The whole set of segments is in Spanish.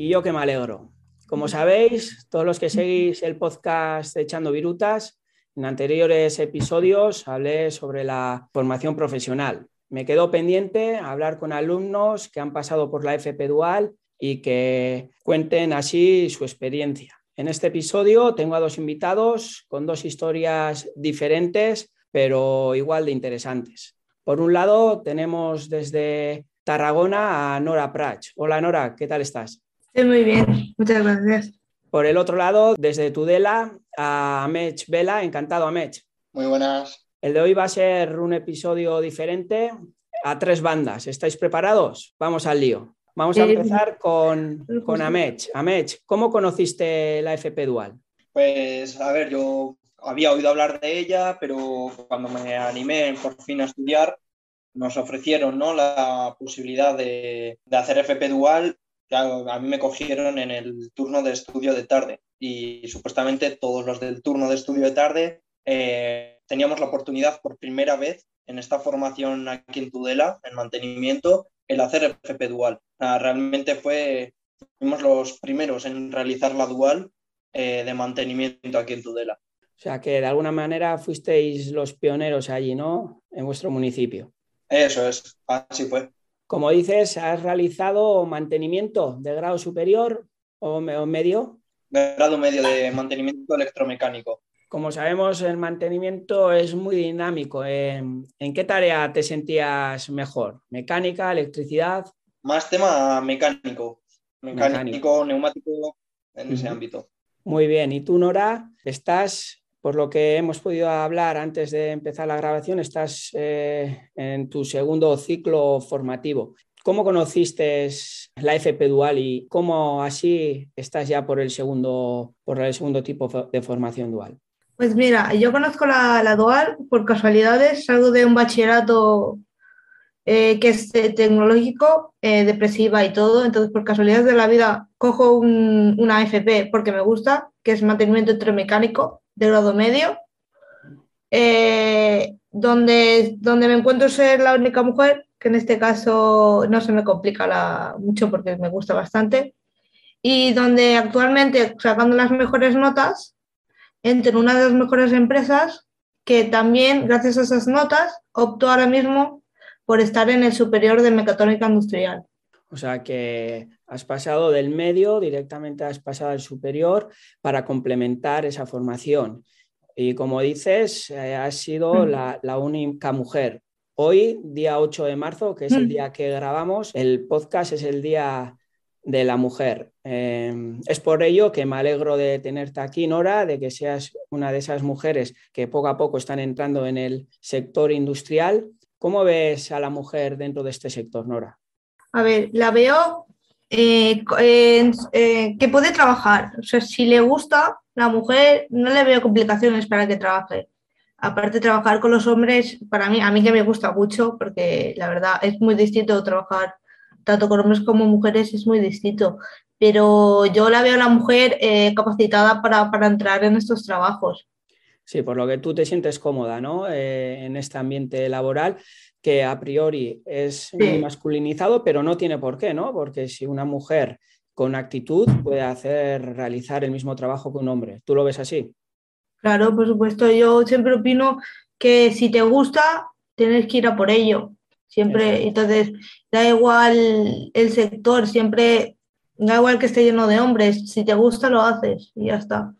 Y yo que me alegro. Como sabéis, todos los que seguís el podcast Echando Virutas, en anteriores episodios hablé sobre la formación profesional. Me quedó pendiente hablar con alumnos que han pasado por la FP Dual y que cuenten así su experiencia. En este episodio tengo a dos invitados con dos historias diferentes, pero igual de interesantes. Por un lado, tenemos desde Tarragona a Nora Prach. Hola Nora, ¿qué tal estás? Estoy muy bien, muchas gracias. Por el otro lado, desde Tudela a Amech Vela, encantado Amech. Muy buenas. El de hoy va a ser un episodio diferente a tres bandas. ¿Estáis preparados? Vamos al lío. Vamos a empezar con, con Amech. Amech, ¿cómo conociste la FP Dual? Pues a ver, yo había oído hablar de ella, pero cuando me animé por fin a estudiar, nos ofrecieron ¿no? la posibilidad de, de hacer FP Dual a mí me cogieron en el turno de estudio de tarde y supuestamente todos los del turno de estudio de tarde eh, teníamos la oportunidad por primera vez en esta formación aquí en Tudela, en mantenimiento, el hacer FP dual. realmente fue, fuimos los primeros en realizar la dual eh, de mantenimiento aquí en Tudela. O sea que de alguna manera fuisteis los pioneros allí, ¿no? En vuestro municipio. Eso es, así fue. Como dices, ¿has realizado mantenimiento de grado superior o, medio? Grado medio de mantenimiento electromecánico. Como sabemos, el mantenimiento es muy dinámico. ¿En, qué tarea te sentías mejor? ¿Mecánica, electricidad? Más tema mecánico. Mecánico, neumático, en ese ámbito. Muy bien. ¿Y tú, Nora, estás por lo que hemos podido hablar antes de empezar la grabación, estás eh, en tu segundo ciclo formativo. ¿Cómo conociste la FP Dual y cómo así estás ya por el segundo, por el segundo tipo de formación dual? Pues mira, yo conozco la, Dual por casualidades, salgo de un bachillerato eh, que es tecnológico, eh, depresiva y todo, entonces por casualidades de la vida cojo una FP porque me gusta, que es mantenimiento electromecánico de grado medio, eh, donde, donde me encuentro ser la única mujer, que en este caso no se me complica mucho porque me gusta bastante, y donde actualmente sacando las mejores notas, entro en una de las mejores empresas que también, gracias a esas notas, opto ahora mismo por estar en el superior de mecatrónica industrial. O sea que has pasado del medio directamente has pasado al superior para complementar esa formación. Y como dices, eh, has sido mm. la, única mujer. Hoy, día 8 de marzo, que es el mm. día que grabamos, el podcast es el día de la mujer. Em, es por ello que me alegro de tenerte aquí, Nora, de que seas una de esas mujeres que poco a poco están entrando en el sector industrial. ¿Cómo ves a la mujer dentro de este sector, Nora? A ver, la veo eh, eh, que puede trabajar. O sea, si le gusta, la mujer no le veo complicaciones para que trabaje. Aparte, trabajar con los hombres, para mí, a mí que me gusta mucho, porque la verdad es muy distinto trabajar tanto con hombres como mujeres, es muy distinto. Pero yo la veo a la mujer eh, capacitada para, para, entrar en estos trabajos. Sí, por lo que tú te sientes cómoda ¿no? en este ambiente laboral que a priori es muy masculinizado, pero no tiene por qué, ¿no? Porque si una mujer con actitud puede hacer realizar el mismo trabajo que un hombre. ¿Tú lo ves así? Claro, por supuesto. Yo siempre opino que si te gusta, tienes que ir a por ello. Siempre, entonces, da igual el sector, siempre, da igual que esté lleno de hombres, si te gusta lo haces y ya está.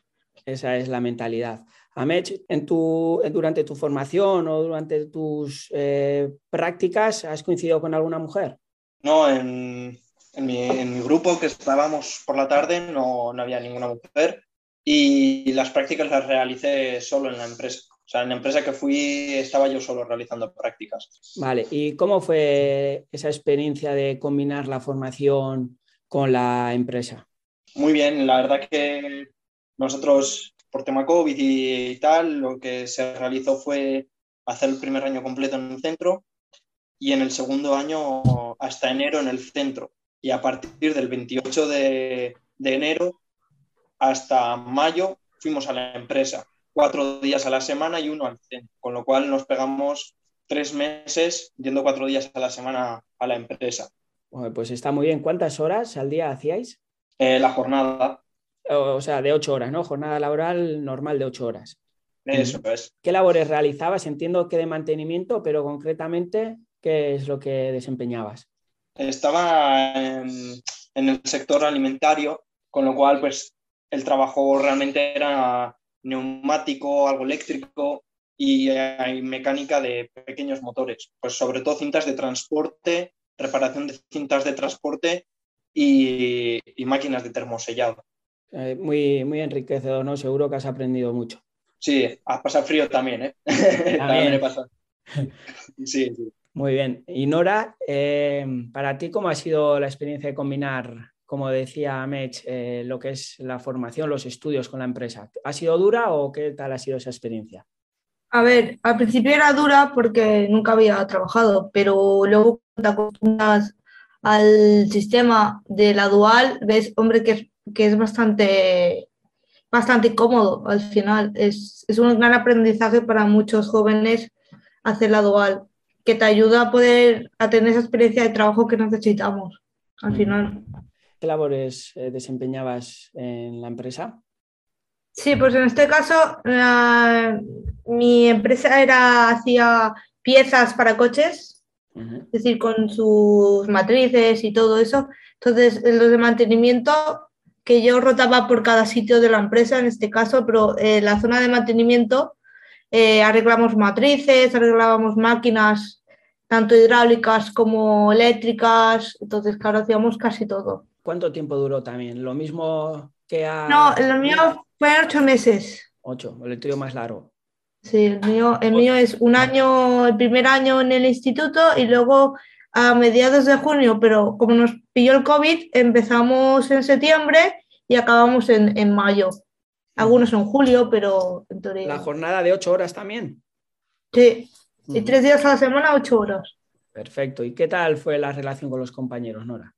Esa es la mentalidad. En tu, durante tu formación o durante tus eh, prácticas, ¿has coincidido con alguna mujer? No, en, mi, grupo que estábamos por la tarde no, había ninguna mujer y las prácticas las realicé solo en la empresa. O sea, en la empresa que fui estaba yo solo realizando prácticas. Vale, ¿y cómo fue esa experiencia de combinar la formación con la empresa? Muy bien, la verdad que nosotros por tema COVID y, tal, lo que se realizó fue hacer el primer año completo en el centro y en el segundo año hasta enero en el centro. Y a partir del 28 de, de enero hasta mayo fuimos a la empresa, cuatro días a la semana y uno al centro, con lo cual nos pegamos tres meses yendo cuatro días a la semana a la empresa. pues está muy bien. ¿Cuántas horas al día hacíais? Eh, la jornada. O, sea, de ocho horas, ¿no? Jornada laboral normal de ocho horas. Eso es. ¿Qué labores realizabas? Entiendo que de mantenimiento, pero concretamente, ¿qué es lo que desempeñabas? Estaba en, en el sector alimentario, con lo cual, pues, el trabajo realmente era neumático, algo eléctrico y hay mecánica de pequeños motores, pues sobre todo cintas de transporte, reparación de cintas de transporte y, máquinas de termosellado. Eh, muy, muy enriquecedor, ¿no? Seguro que has aprendido mucho. Sí, a pasar frío también, ¿eh? También, he pasado. Sí, sí. Muy bien. Y Nora, eh, para ti, ¿cómo ha sido la experiencia de combinar como decía Mech, eh, lo que es la formación, los estudios con la empresa. ¿Ha sido dura o qué tal ha sido esa experiencia? A ver, al principio era dura porque nunca había trabajado, pero luego te acostumbras al sistema de la dual, ves, hombre, que es, que es bastante, bastante cómodo al final. Es, es un gran aprendizaje para muchos jóvenes hacer la dual, que te ayuda a poder a tener esa experiencia de trabajo que necesitamos al final. ¿Qué labores eh, desempeñabas en la empresa? Sí, pues en este caso mi empresa era hacía piezas para coches, es decir, con sus matrices y todo eso. Entonces, los de mantenimiento que yo rotaba por cada sitio de la empresa en este caso, pero en la zona de mantenimiento eh, arreglamos matrices, arreglábamos máquinas tanto hidráulicas como eléctricas, entonces claro, hacíamos casi todo. ¿Cuánto tiempo duró también? ¿Lo mismo que a... No, lo mío fue ocho meses. Ocho, el tuyo más largo. Sí, el mío, el mío es un año, el primer año en el instituto y luego a mediados de junio, pero como nos pilló el COVID, empezamos en septiembre y acabamos en, mayo. Algunos en julio, pero en teoría. ¿La jornada de ocho horas también? Sí, y tres días a la semana, ocho horas. Perfecto. ¿Y qué tal fue la relación con los compañeros, Nora?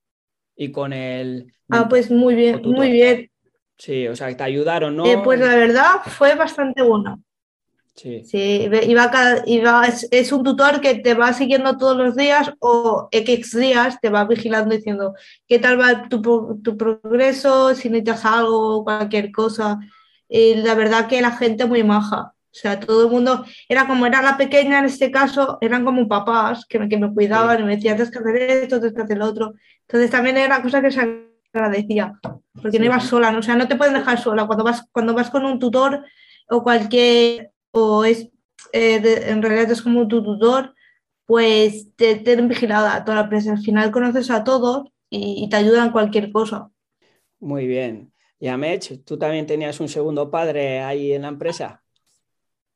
y con el... Ah, pues muy bien, muy bien. Sí, o sea, te ayudaron, ¿no? Eh, pues la verdad fue bastante bueno. Sí. sí iba iba, es, un tutor que te va siguiendo todos los días o X días te va vigilando diciendo qué tal va tu, tu progreso, si necesitas algo, cualquier cosa. Y la verdad que la gente muy maja. O sea, todo el mundo, era como era la pequeña en este caso, eran como papás que me, que me cuidaban y me decían, tienes que hacer esto, tienes que hacer lo otro. Entonces también era cosa que se agradecía, porque no ibas sola, ¿no? o sea, no te pueden dejar sola. Cuando vas, cuando vas con un tutor o cualquier, o es, eh, en realidad es como tu tutor, pues te tienen vigilada toda la empresa. Al final conoces a todos y, te ayudan cualquier cosa. Muy bien. Y Amech, ¿tú también tenías un segundo padre ahí en la empresa?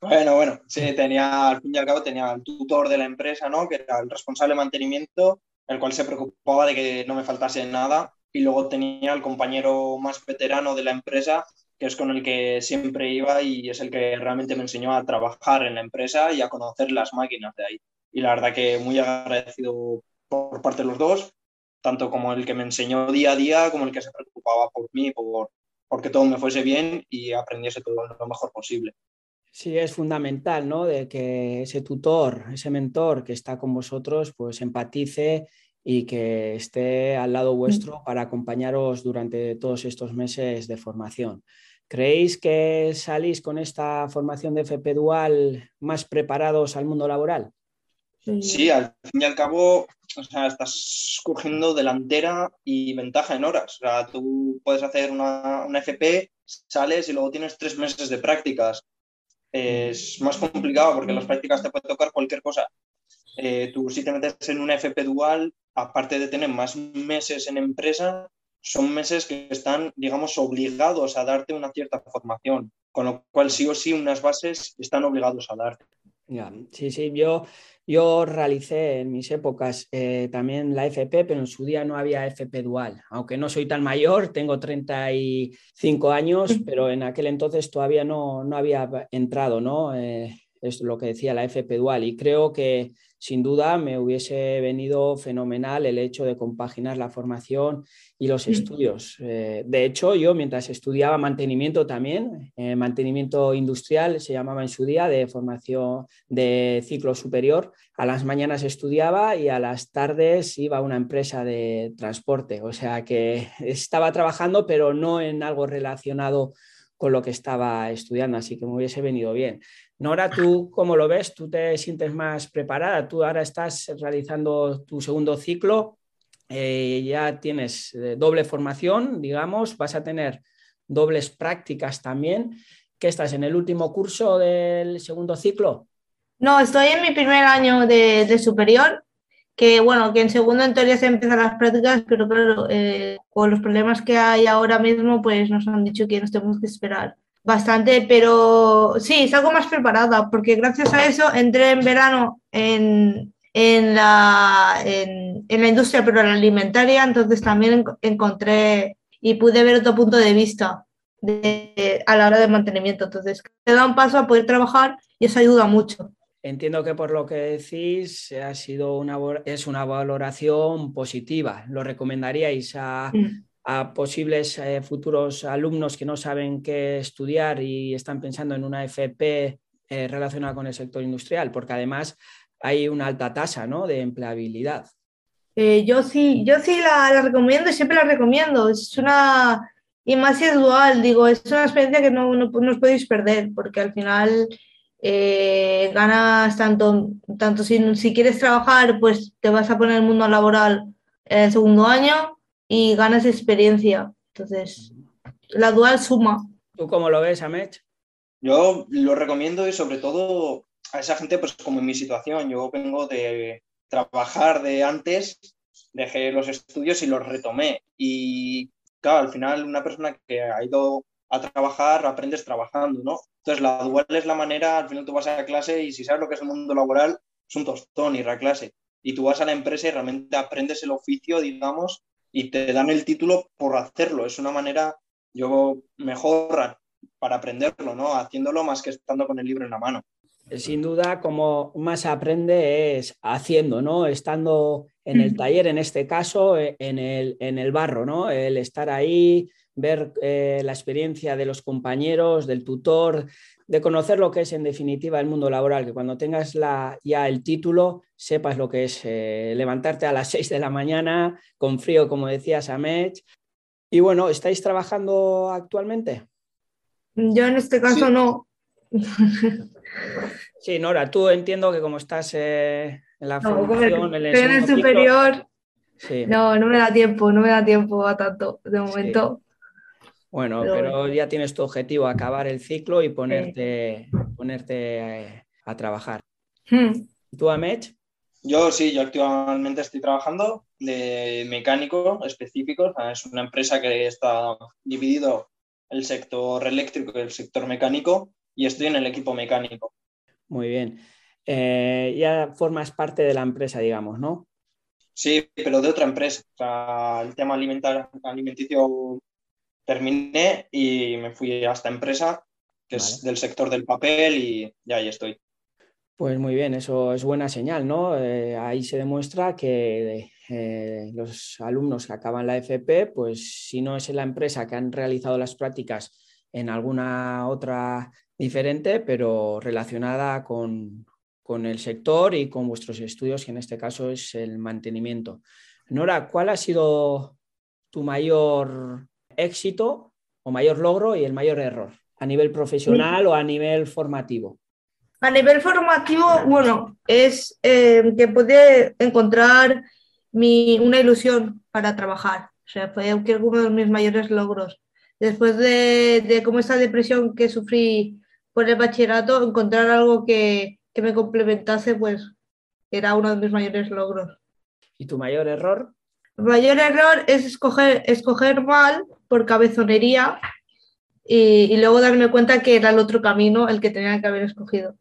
Bueno, bueno, sí, tenía, al fin y al cabo tenía el tutor de la empresa, ¿no? Que era el responsable de mantenimiento, el cual se preocupaba de que no me faltase nada. Y luego tenía el compañero más veterano de la empresa, que es con el que siempre iba y es el que realmente me enseñó a trabajar en la empresa y a conocer las máquinas de ahí. Y la verdad que muy agradecido por parte de los dos, tanto como el que me enseñó día a día, como el que se preocupaba por mí, por, por que todo me fuese bien y aprendiese todo lo mejor posible. Sí, es fundamental, ¿no? De que ese tutor, ese mentor que está con vosotros, pues empatice y que esté al lado vuestro para acompañaros durante todos estos meses de formación. ¿Creéis que salís con esta formación de FP Dual más preparados al mundo laboral? Sí, al fin y al cabo, o sea, estás cogiendo delantera y ventaja en horas. O sea, tú puedes hacer una, una FP, sales y luego tienes tres meses de prácticas es más complicado porque en las prácticas te puede tocar cualquier cosa. Eh, tú si te metes en una FP dual, aparte de tener más meses en empresa, son meses que están, digamos, obligados a darte una cierta formación, con lo cual sí o sí unas bases están obligados a darte. sí, sí, yo, yo realicé en mis épocas eh, también la FP, pero en su día no había FP dual. Aunque no soy tan mayor, tengo 35 años, pero en aquel entonces todavía no, no había entrado, ¿no? Eh, es lo que decía la FP dual y creo que sin duda me hubiese venido fenomenal el hecho de compaginar la formación y los mm. estudios. Eh, de hecho, yo mientras estudiaba mantenimiento también, eh, mantenimiento industrial se llamaba en su día de formación de ciclo superior, a las mañanas estudiaba y a las tardes iba a una empresa de transporte. O sea que estaba trabajando, pero no en algo relacionado con lo que estaba estudiando, así que me hubiese venido bien. Nora, ¿tú cómo lo ves? ¿Tú te sientes más preparada? Tú ahora estás realizando tu segundo ciclo, eh, ya tienes eh, doble formación, digamos, vas a tener dobles prácticas también. ¿Qué estás en el último curso del segundo ciclo? No, estoy en mi primer año de, superior, que bueno, que en segundo en teoría se empiezan las prácticas, pero claro, eh, con los problemas que hay ahora mismo, pues nos han dicho que nos tenemos que esperar bastante, pero sí, salgo más preparada, porque gracias a eso entré en verano en, la, en, la industria pero alimentaria, entonces también encontré y pude ver otro punto de vista a la hora de mantenimiento. Entonces, te da un paso a poder trabajar y eso ayuda mucho. Entiendo que por lo que decís ha sido una, es una valoración positiva. ¿Lo recomendaríais a, mm a posibles eh, futuros alumnos que no saben qué estudiar y están pensando en una FP eh, relacionada con el sector industrial, porque además hay una alta tasa ¿no? de empleabilidad. Eh, yo sí, yo sí la, recomiendo y siempre la recomiendo. Es una, y más si es dual, digo, es una experiencia que no, no, os podéis perder, porque al final ganas tanto, tanto si, si quieres trabajar, pues te vas a poner en el mundo laboral en el segundo año, y ganas experiencia. Entonces, la dual suma. ¿Tú cómo lo ves, Amech? Yo lo recomiendo y sobre todo a esa gente, pues como en mi situación, yo vengo de trabajar de antes, dejé los estudios y los retomé. Y claro, al final una persona que ha ido a trabajar, aprendes trabajando, ¿no? Entonces la dual es la manera, al final tú vas a clase y si sabes lo que es el mundo laboral, es un tostón ir a clase. Y tú vas a la empresa y realmente aprendes el oficio, digamos, y te dan el título por hacerlo. Es una manera, yo mejor para aprenderlo, ¿no? Haciéndolo más que estando con el libro en la mano. Sin duda, como más aprende es haciendo, ¿no? Estando en el taller, en este caso, e, en el, en el barro, ¿no? El estar ahí, ver eh, la experiencia de los compañeros, del tutor, de conocer lo que es en definitiva el mundo laboral, que cuando tengas la, ya el título sepas lo que es eh, levantarte a las 6 de la mañana con frío, como decías, Amech. Y bueno, ¿estáis trabajando actualmente? Yo en este caso no. Sí, Nora, tú entiendo que como estás eh, en la formación, en el, superior, no, no me da tiempo, no me da tiempo a tanto de momento. Bueno, pero, ya tienes tu objetivo, acabar el ciclo y ponerte, ponerte eh, a, trabajar. Hmm. ¿Tú, Amech? Yo sí, yo actualmente estoy trabajando de mecánico específico. Es una empresa que está dividido el sector eléctrico y el sector mecánico y estoy en el equipo mecánico. Muy bien. Eh, ya formas parte de la empresa, digamos, ¿no? Sí, pero de otra empresa. O sea, el tema alimentar, alimenticio terminé y me fui a esta empresa, que es del sector del papel y ya ahí estoy. Pues muy bien, eso es buena señal, ¿no? Eh, ahí se demuestra que eh, los alumnos que acaban la FP, pues si no es en la empresa que han realizado las prácticas en alguna otra diferente, pero relacionada con, con el sector y con vuestros estudios, que en este caso es el mantenimiento. Nora, ¿cuál ha sido tu mayor éxito o mayor logro y el mayor error a nivel profesional o a nivel formativo? A nivel formativo, bueno, es eh, que pude encontrar mi, una ilusión para trabajar. O sea, fue uno de mis mayores logros. Después de, de como esta depresión que sufrí por el bachillerato, encontrar algo que, que me complementase, pues era uno de mis mayores logros. ¿Y tu mayor error? El mayor error es escoger, escoger mal por cabezonería y, luego darme cuenta que era el otro camino el que tenía que haber escogido.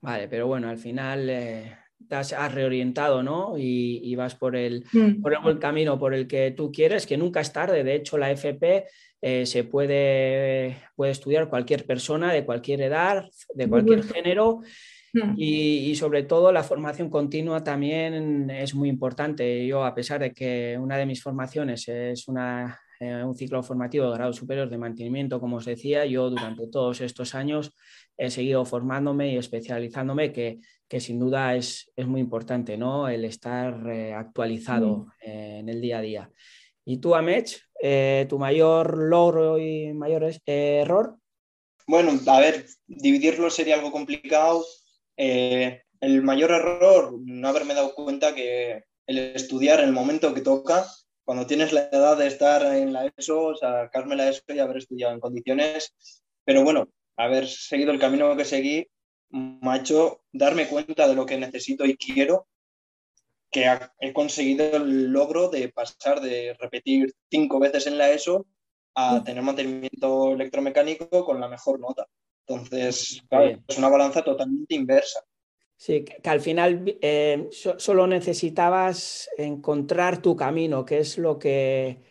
Vale, pero bueno, al final eh, te has, reorientado, ¿no? Y, vas por el, mm. por el buen camino por el que tú quieres, que nunca es tarde. De hecho, la FP eh, se puede, puede estudiar cualquier persona de cualquier edad, de cualquier género. Mm. Y, sobre todo la formación continua también es muy importante. Yo, a pesar de que una de mis formaciones es una, eh, un ciclo formativo de grado superior de mantenimiento, como os decía, yo durante todos estos años he seguido formándome y especializándome, que, que sin duda es, es, muy importante, ¿no? El estar eh, actualizado mm. eh, en el día a día. ¿Y tú, Amech, tu mayor logro y mayor error? Bueno, a ver, dividirlo sería algo complicado. El mayor error, no haberme dado cuenta que el estudiar en el momento que toca cuando tienes la edad de estar en la ESO, sacarme la ESO y haber estudiado en condiciones, pero bueno, haber seguido el camino que seguí me ha hecho darme cuenta de lo que necesito y quiero, que he conseguido el logro de pasar de repetir cinco veces en la ESO a tener mantenimiento electromecánico con la mejor nota. Entonces, es una balanza totalmente inversa. Sí, que, al final eh, solo necesitabas encontrar tu camino, que es lo que,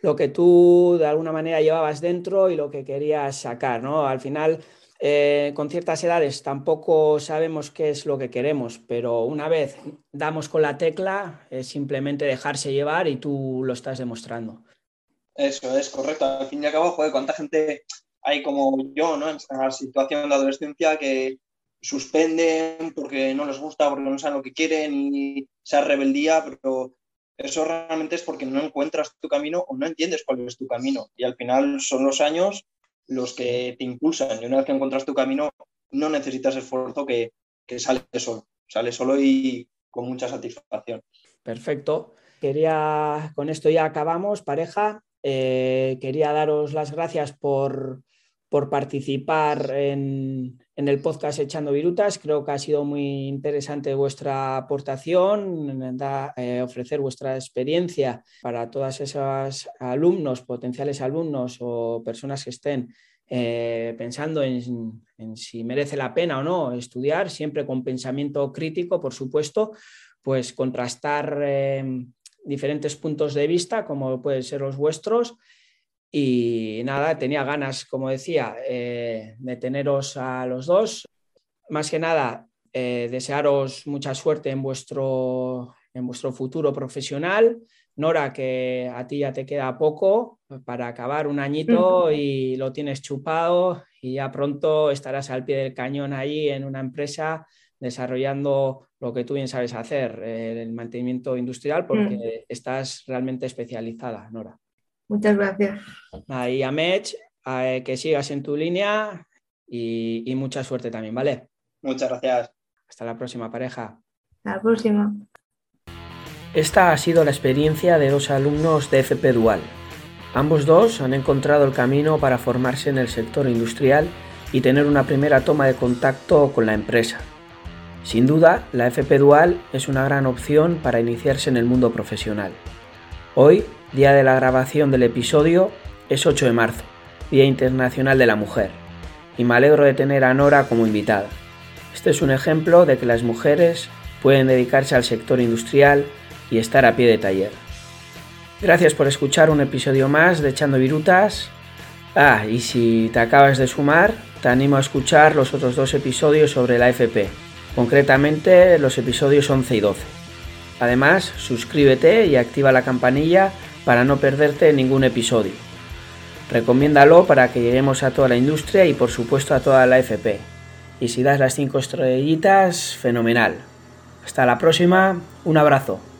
lo que tú de alguna manera llevabas dentro y lo que querías sacar, ¿no? Al final, eh, con ciertas edades tampoco sabemos qué es lo que queremos, pero una vez damos con la tecla, es simplemente dejarse llevar y tú lo estás demostrando. Eso es correcto. Al fin y al cabo, joder, cuánta gente hay como yo, ¿no? En la situación de adolescencia que suspenden porque no les gusta, porque no saben lo que quieren y esa rebeldía, pero eso realmente es porque no encuentras tu camino o no entiendes cuál es tu camino. Y al final son los años los que te impulsan. Y una vez que encuentras tu camino, no necesitas esfuerzo que, que sale solo. Sale solo y con mucha satisfacción. Perfecto. Quería, con esto ya acabamos, pareja. Eh, quería daros las gracias por, por participar en, el podcast Echando Virutas. Creo que ha sido muy interesante vuestra aportación, eh, ofrecer vuestra experiencia para todas esas alumnos, potenciales alumnos o personas que estén eh, pensando en, si merece la pena o no estudiar, siempre con pensamiento crítico, por supuesto, pues contrastar diferentes puntos de vista, como pueden ser los vuestros, y nada, tenía ganas, como decía, eh, de teneros a los dos. Más que nada, eh, desearos mucha suerte en vuestro, en vuestro futuro profesional. Nora, que a ti ya te queda poco para acabar un añito y lo tienes chupado y ya pronto estarás al pie del cañón ahí en una empresa desarrollando lo que tú bien sabes hacer, el mantenimiento industrial, porque mm. estás realmente especializada, Nora. Muchas gracias. Ahí a Mech, que sigas en tu línea y, mucha suerte también, ¿vale? Muchas gracias. Hasta la próxima pareja. Hasta la próxima. Esta ha sido la experiencia de dos alumnos de FP Dual. Ambos dos han encontrado el camino para formarse en el sector industrial y tener una primera toma de contacto con la empresa. Sin duda, la FP Dual es una gran opción para iniciarse en el mundo profesional. Hoy día de la grabación del episodio, es 8 de marzo, Día Internacional de la Mujer, y me alegro de tener a Nora como invitada. Este es un ejemplo de que las mujeres pueden dedicarse al sector industrial y estar a pie de taller. Gracias por escuchar un episodio más de Echando Virutas. Ah, y si te acabas de sumar, te animo a escuchar los otros dos episodios sobre la FP, concretamente los episodios 11 y 12. Además, suscríbete y activa la campanilla para no perderte ningún episodio. Recomiéndalo para que lleguemos a toda la industria y por supuesto a toda la FP. Y si das las 5 estrellitas, fenomenal. Hasta la próxima, un abrazo.